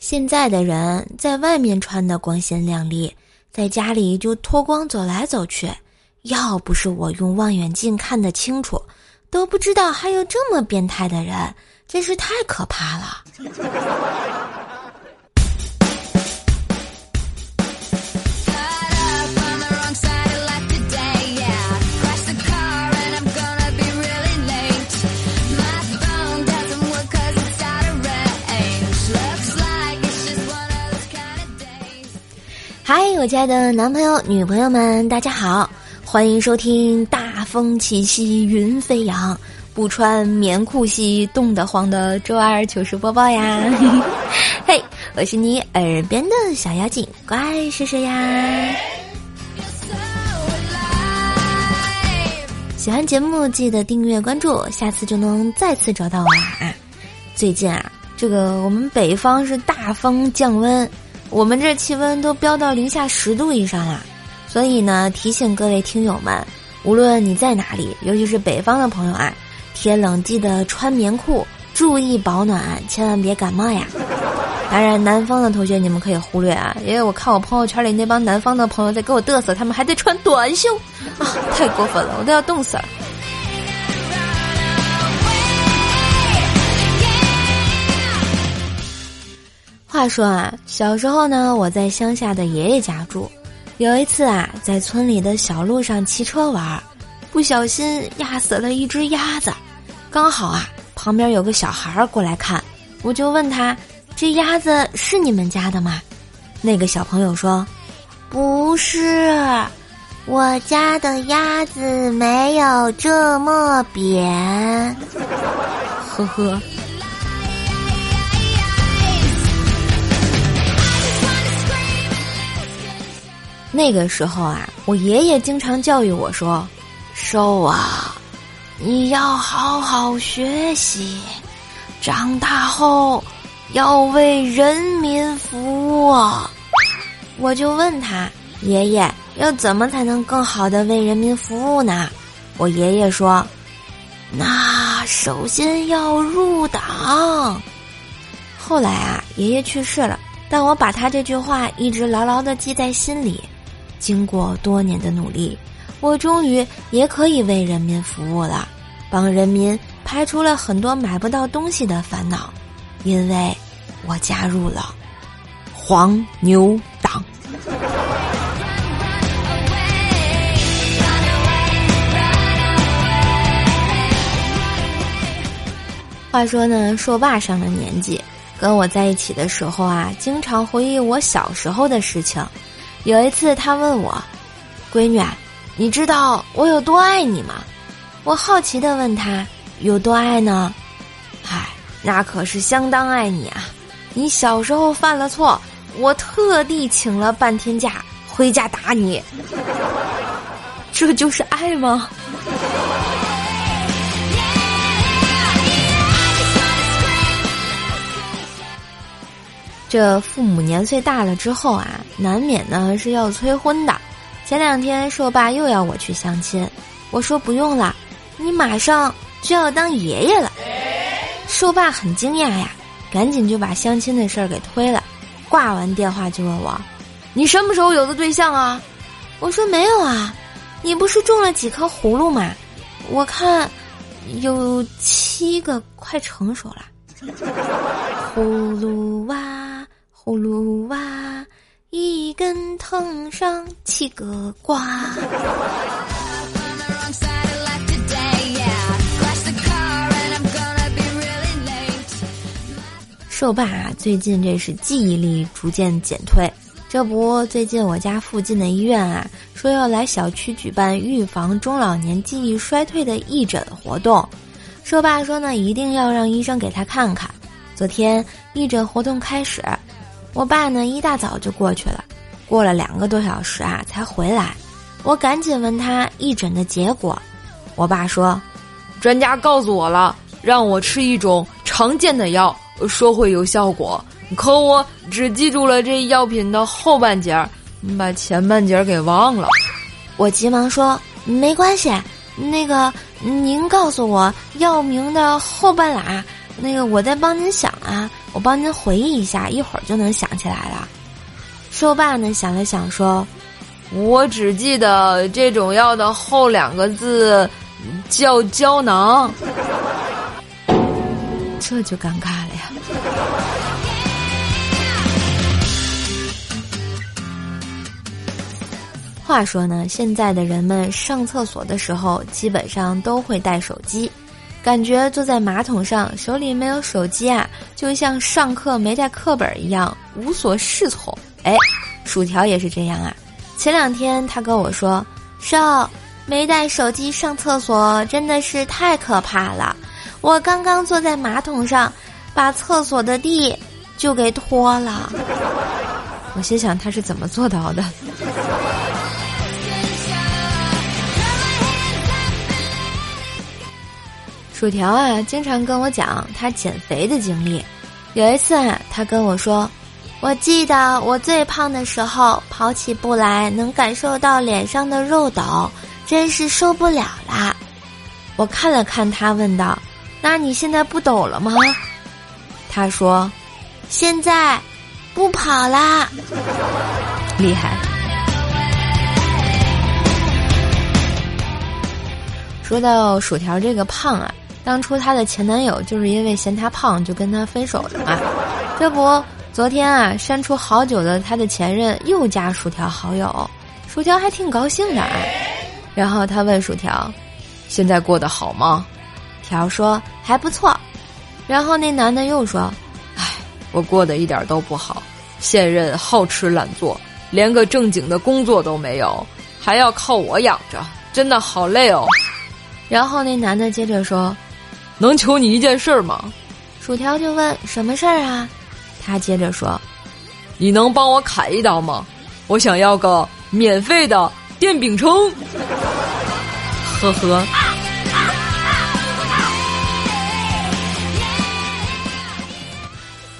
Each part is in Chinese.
现在的人在外面穿的光鲜亮丽，在家里就脱光走来走去。要不是我用望远镜看得清楚，都不知道还有这么变态的人，真是太可怕了。嗨，我亲爱的男朋友、女朋友们，大家好，欢迎收听《大风起兮云飞扬》，不穿棉裤兮冻得慌的周二糗事播报呀！嘿，我是你耳边的小妖精，乖是谁呀？喜欢节目记得订阅关注，下次就能再次找到我啦！最近啊，这个我们北方是大风降温。我们这气温都飙到零下十度以上了，所以呢，提醒各位听友们，无论你在哪里，尤其是北方的朋友啊，天冷记得穿棉裤，注意保暖，千万别感冒呀。当然，南方的同学你们可以忽略啊，因为我看我朋友圈里那帮南方的朋友在给我嘚瑟，他们还在穿短袖，啊，太过分了，我都要冻死了。话说啊，小时候呢，我在乡下的爷爷家住。有一次啊，在村里的小路上骑车玩，不小心压死了一只鸭子。刚好啊，旁边有个小孩过来看，我就问他：“这鸭子是你们家的吗？”那个小朋友说：“不是，我家的鸭子没有这么扁。”呵呵。那个时候啊，我爷爷经常教育我说：“瘦啊，你要好好学习，长大后要为人民服务。”我就问他：“爷爷，要怎么才能更好的为人民服务呢？”我爷爷说：“那首先要入党。”后来啊，爷爷去世了，但我把他这句话一直牢牢的记在心里。经过多年的努力，我终于也可以为人民服务了，帮人民排除了很多买不到东西的烦恼，因为我加入了黄牛党。话说呢，硕爸上了年纪，跟我在一起的时候啊，经常回忆我小时候的事情。有一次，他问我：“闺女，你知道我有多爱你吗？”我好奇的问他：“有多爱呢？”“嗨，那可是相当爱你啊！你小时候犯了错，我特地请了半天假回家打你，这就是爱吗？”这父母年岁大了之后啊，难免呢是要催婚的。前两天硕爸又要我去相亲，我说不用了，你马上就要当爷爷了。硕爸很惊讶呀，赶紧就把相亲的事儿给推了。挂完电话就问我：“你什么时候有的对象啊？”我说没有啊，你不是种了几颗葫芦吗？我看有七个快成熟了。葫芦娃。葫芦娃，一根藤上七个瓜。瘦爸啊，最近这是记忆力逐渐减退。这不，最近我家附近的医院啊，说要来小区举办预防中老年记忆衰退的义诊活动。瘦爸说呢，一定要让医生给他看看。昨天义诊活动开始。我爸呢，一大早就过去了，过了两个多小时啊，才回来。我赶紧问他义诊的结果，我爸说，专家告诉我了，让我吃一种常见的药，说会有效果。可我只记住了这药品的后半截儿，把前半截儿给忘了。我急忙说，没关系，那个您告诉我药名的后半拉，那个我再帮您想啊。我帮您回忆一下，一会儿就能想起来了。说爸呢想了想说：“我只记得这种药的后两个字叫胶囊。”这就尴尬了呀。话说呢，现在的人们上厕所的时候基本上都会带手机，感觉坐在马桶上手里没有手机啊，就像上课没带课本一样无所适从。哎，薯条也是这样啊。前两天他跟我说：“少，没带手机上厕所真的是太可怕了。我刚刚坐在马桶上，把厕所的地就给拖了。”我心想他是怎么做到的？薯条啊，经常跟我讲他减肥的经历。有一次啊，他跟我说：“我记得我最胖的时候，跑起步来能感受到脸上的肉抖，真是受不了啦。”我看了看他，问道：“那你现在不抖了吗？”他说：“现在不跑啦。”厉害。说到薯条这个胖啊。当初她的前男友就是因为嫌她胖就跟她分手的嘛，这不，昨天啊删除好久的她的前任又加薯条好友，薯条还挺高兴的啊。然后他问薯条：“现在过得好吗？”条说：“还不错。”然后那男的又说：“唉，我过得一点都不好，现任好吃懒做，连个正经的工作都没有，还要靠我养着，真的好累哦。”然后那男的接着说。能求你一件事儿吗？薯条就问什么事儿啊？他接着说：“你能帮我砍一刀吗？我想要个免费的电饼铛。”呵呵。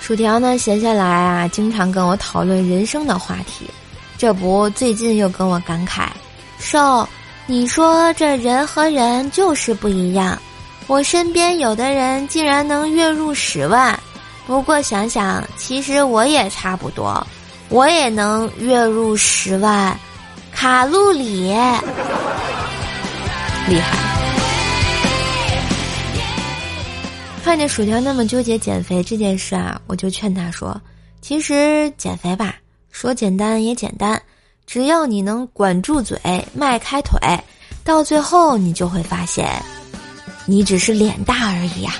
薯条呢，闲下来啊，经常跟我讨论人生的话题。这不，最近又跟我感慨：“瘦，你说这人和人就是不一样。”我身边有的人竟然能月入十万，不过想想，其实我也差不多，我也能月入十万，卡路里，厉害。看见薯条那么纠结减肥这件事啊，我就劝他说：“其实减肥吧，说简单也简单，只要你能管住嘴，迈开腿，到最后你就会发现。”你只是脸大而已呀。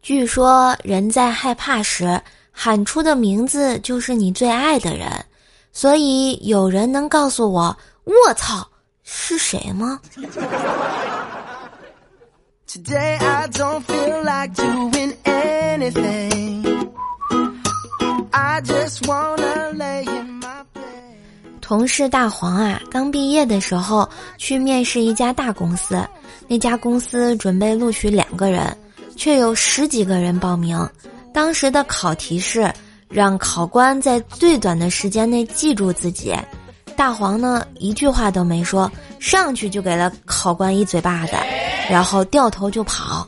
据说人在害怕时喊出的名字就是你最爱的人，所以有人能告诉我“我操”是谁吗？同事大黄啊，刚毕业的时候去面试一家大公司，那家公司准备录取两个人，却有十几个人报名。当时的考题是让考官在最短的时间内记住自己。大黄呢，一句话都没说，上去就给了考官一嘴巴子，然后掉头就跑。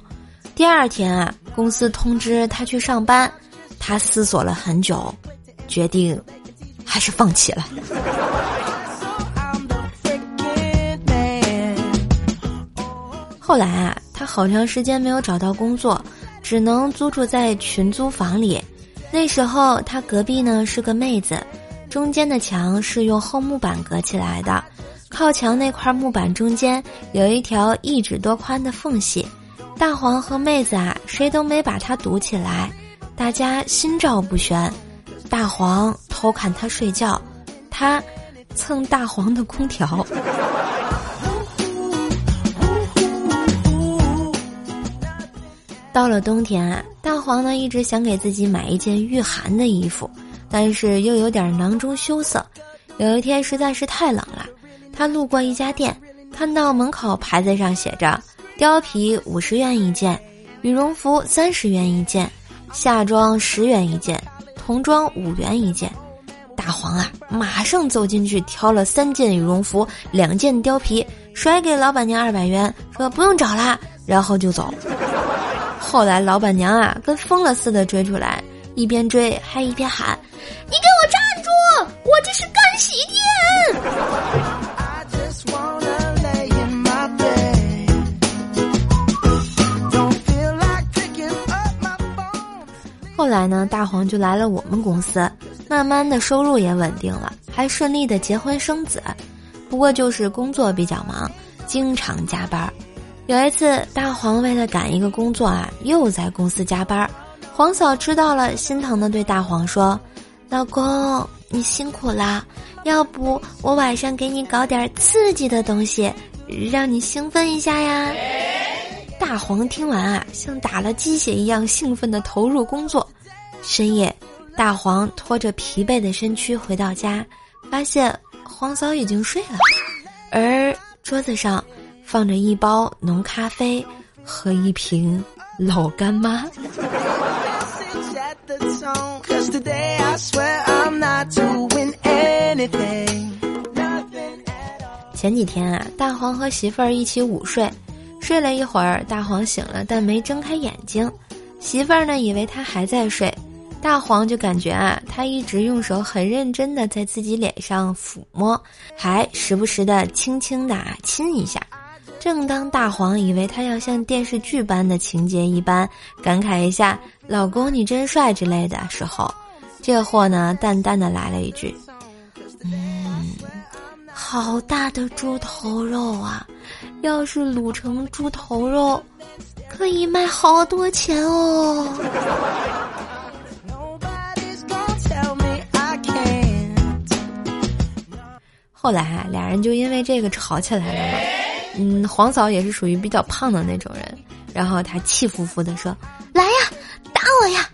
第二天啊，公司通知他去上班，他思索了很久，决定还是放弃了。后来啊，他好长时间没有找到工作，只能租住在群租房里。那时候他隔壁呢是个妹子，中间的墙是用厚木板隔起来的，靠墙那块木板中间有一条一指多宽的缝隙。大黄和妹子啊，谁都没把它堵起来，大家心照不宣。大黄偷看他睡觉，他蹭大黄的空调。到了冬天啊，大黄呢一直想给自己买一件御寒的衣服，但是又有点囊中羞涩。有一天实在是太冷了，他路过一家店，看到门口牌子上写着“貂皮五十元一件，羽绒服三十元一件，夏装十元一件，童装五元一件”。大黄啊，马上走进去挑了三件羽绒服，两件貂皮，甩给老板娘二百元，说不用找啦，然后就走。后来老板娘啊，跟疯了似的追出来，一边追还一边喊：“你给来呢，大黄就来了我们公司，慢慢的收入也稳定了，还顺利的结婚生子。不过就是工作比较忙，经常加班。有一次，大黄为了赶一个工作啊，又在公司加班。黄嫂知道了，心疼的对大黄说：“老公，你辛苦啦，要不我晚上给你搞点刺激的东西，让你兴奋一下呀。”大黄听完啊，像打了鸡血一样兴奋地投入工作。深夜，大黄拖着疲惫的身躯回到家，发现黄嫂已经睡了，而桌子上放着一包浓咖啡和一瓶老干妈。前几天啊，大黄和媳妇儿一起午睡。睡了一会儿，大黄醒了，但没睁开眼睛。媳妇儿呢，以为他还在睡。大黄就感觉啊，他一直用手很认真的在自己脸上抚摸，还时不时的轻轻的亲一下。正当大黄以为他要像电视剧般的情节一般感慨一下“老公你真帅”之类的时候，这货呢淡淡的来了一句：“嗯，好大的猪头肉啊！”要是卤成猪头肉，可以卖好多钱哦。后来，俩人就因为这个吵起来了嘛。嗯，黄嫂也是属于比较胖的那种人，然后她气呼呼的说：“来呀，打我呀！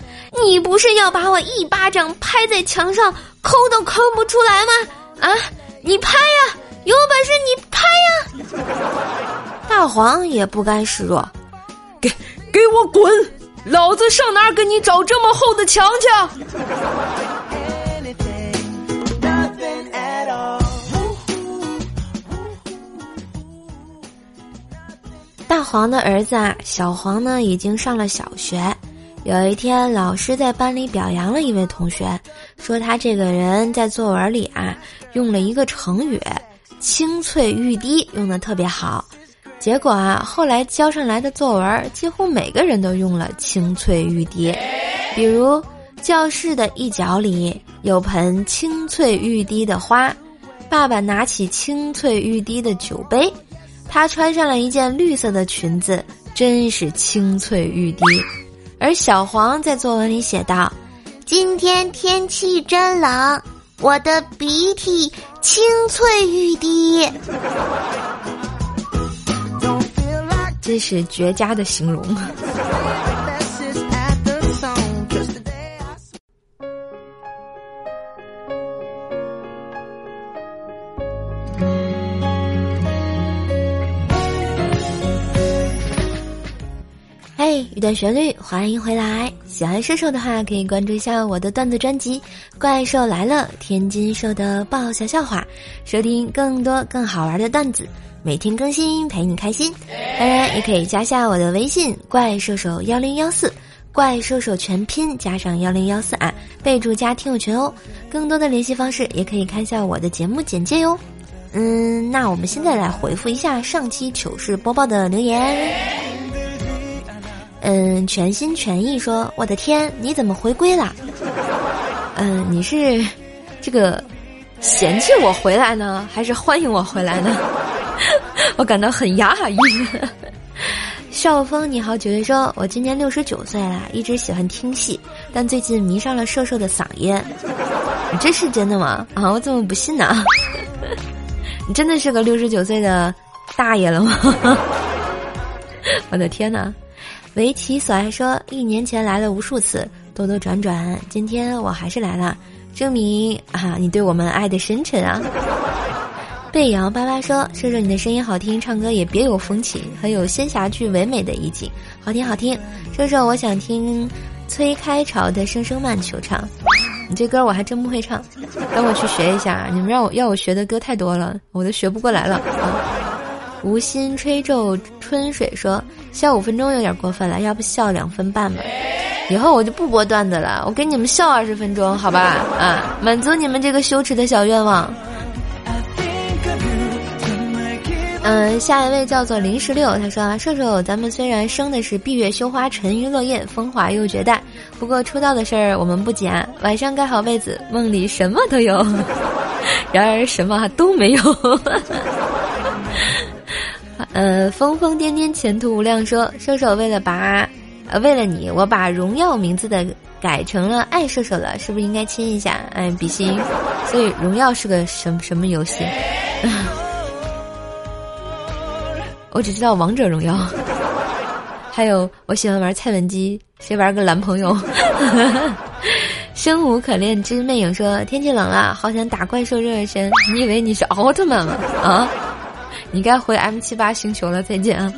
你不是要把我一巴掌拍在墙上，抠都抠不出来吗？啊，你拍呀！”有本事你拍呀！大黄也不甘示弱，给给我滚！老子上哪儿给你找这么厚的墙去？大黄的儿子啊，小黄呢，已经上了小学。有一天，老师在班里表扬了一位同学，说他这个人在作文里啊，用了一个成语。清脆欲滴用的特别好，结果啊，后来交上来的作文几乎每个人都用了清脆欲滴。比如，教室的一角里有盆清脆欲滴的花，爸爸拿起清脆欲滴的酒杯，他穿上了一件绿色的裙子，真是清脆欲滴。而小黄在作文里写道：“今天天气真冷。”我的鼻涕清脆欲滴，这是绝佳的形容。一段旋律，欢迎回来。喜欢射手的话，可以关注一下我的段子专辑《怪兽来了》，天津兽的爆笑笑话，收听更多更好玩的段子，每天更新陪你开心。当然，也可以加下我的微信“怪兽手幺零幺四”，怪兽手全拼加上幺零幺四啊，备注加听友群哦。更多的联系方式也可以看下我的节目简介哟。嗯，那我们现在来回复一下上期糗事播报的留言。嗯，全心全意说：“我的天，你怎么回归了？”嗯，你是这个嫌弃我回来呢，还是欢迎我回来呢？我感到很讶异。笑风你好，九月说：“我今年六十九岁了，一直喜欢听戏，但最近迷上了瘦瘦的嗓音。”你这是真的吗？啊，我怎么不信呢？你真的是个六十九岁的大爷了吗？我的天哪！围棋所爱说，一年前来了无数次，兜兜转转，今天我还是来了，证明啊，你对我们爱的深沉啊。贝瑶巴巴说，说说你的声音好听，唱歌也别有风情，很有仙侠剧唯美的意境，好听好听。说说我想听崔开朝的《声声慢》，求唱。你这歌我还真不会唱，等我去学一下。你们让我要我学的歌太多了，我都学不过来了。啊无心吹皱春水说笑五分钟有点过分了，要不笑两分半吧？以后我就不播段子了，我给你们笑二十分钟，好吧？啊，满足你们这个羞耻的小愿望。嗯，下一位叫做零十六，他说：“啊，瘦瘦，咱们虽然生的是闭月羞花、沉鱼落雁、风华又绝代，不过出道的事儿我们不减。晚上盖好被子，梦里什么都有，然而什么都没有。”呃，疯疯癫癫，前途无量。说射手为了把，呃，为了你，我把荣耀名字的改成了爱射手了，是不是应该亲一下？哎，比心。所以荣耀是个什么什么游戏？我只知道王者荣耀，还有我喜欢玩蔡文姬，谁玩个男朋友？生无可恋之魅影说天气冷了，好想打怪兽热热身。你以为你是奥特曼吗？啊，你该回 M 七八星球了，再见啊！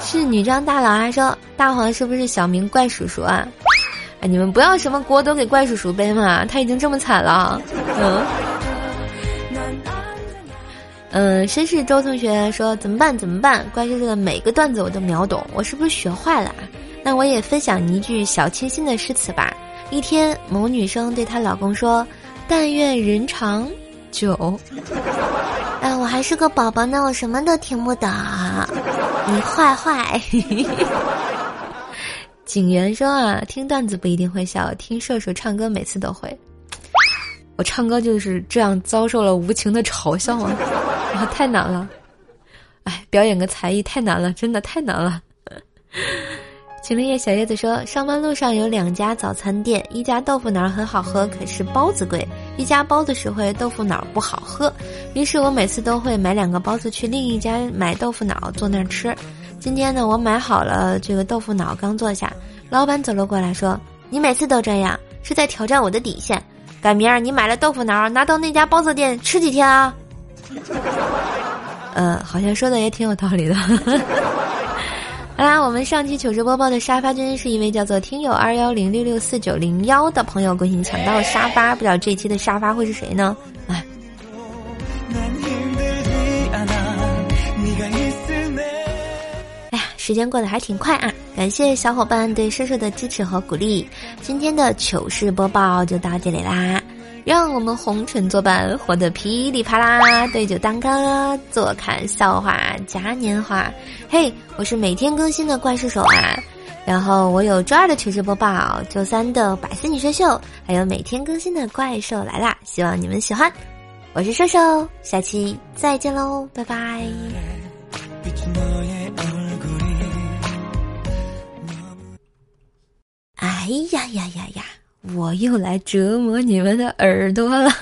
是女装大佬啊说大黄是不是小明怪叔叔啊？哎，你们不要什么锅都给怪叔叔背嘛，他已经这么惨了，嗯。嗯，绅士周同学说怎么办？怎么办？怪叔叔的每个段子我都秒懂，我是不是学坏了？那我也分享一句小清新的诗词吧。一天，某女生对她老公说：“但愿人长久。”哎，我还是个宝宝呢，我什么都听不懂。你坏坏。景元说啊，听段子不一定会笑，听射手唱歌每次都会。我唱歌就是这样遭受了无情的嘲笑啊。啊，太难了！哎，表演个才艺太难了，真的太难了。秦林叶小叶子说，上班路上有两家早餐店，一家豆腐脑很好喝，可是包子贵；一家包子实惠，豆腐脑不好喝。于是我每次都会买两个包子去另一家买豆腐脑坐那儿吃。今天呢，我买好了这个豆腐脑，刚坐下，老板走了过来，说：“你每次都这样，是在挑战我的底线。改明儿你买了豆腐脑，拿到那家包子店吃几天啊？”呃，好像说的也挺有道理的。好啦，我们上期糗事播报的沙发君是一位叫做听友二幺零六六四九零幺的朋友恭喜你抢到沙发，不知道这期的沙发会是谁呢？哎，呀，时间过得还挺快啊！感谢小伙伴对射手的支持和鼓励，今天的糗事播报就到这里啦。让我们红尘作伴，活得噼里啪啦，对酒当歌，坐看笑话嘉年华。嘿，我是每天更新的怪兽手啊！然后我有周二的糗事播报，周三的百思女神秀，还有每天更新的怪兽来啦！希望你们喜欢。我是兽兽，下期再见喽，拜拜。哎呀呀呀呀！我又来折磨你们的耳朵了。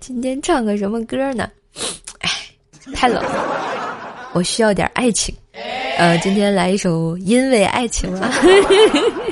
今天唱个什么歌呢？哎，太冷了，我需要点爱情。呃，今天来一首《因为爱情》了。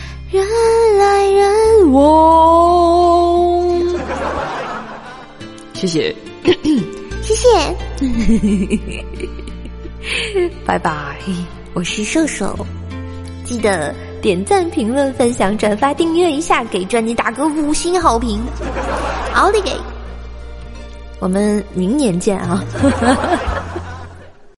人来人往。谢谢，谢谢，拜拜。我是瘦瘦，记得点赞、评论、分享、转发、订阅一下，给专辑打个五星好评。奥利给！我们明年见啊！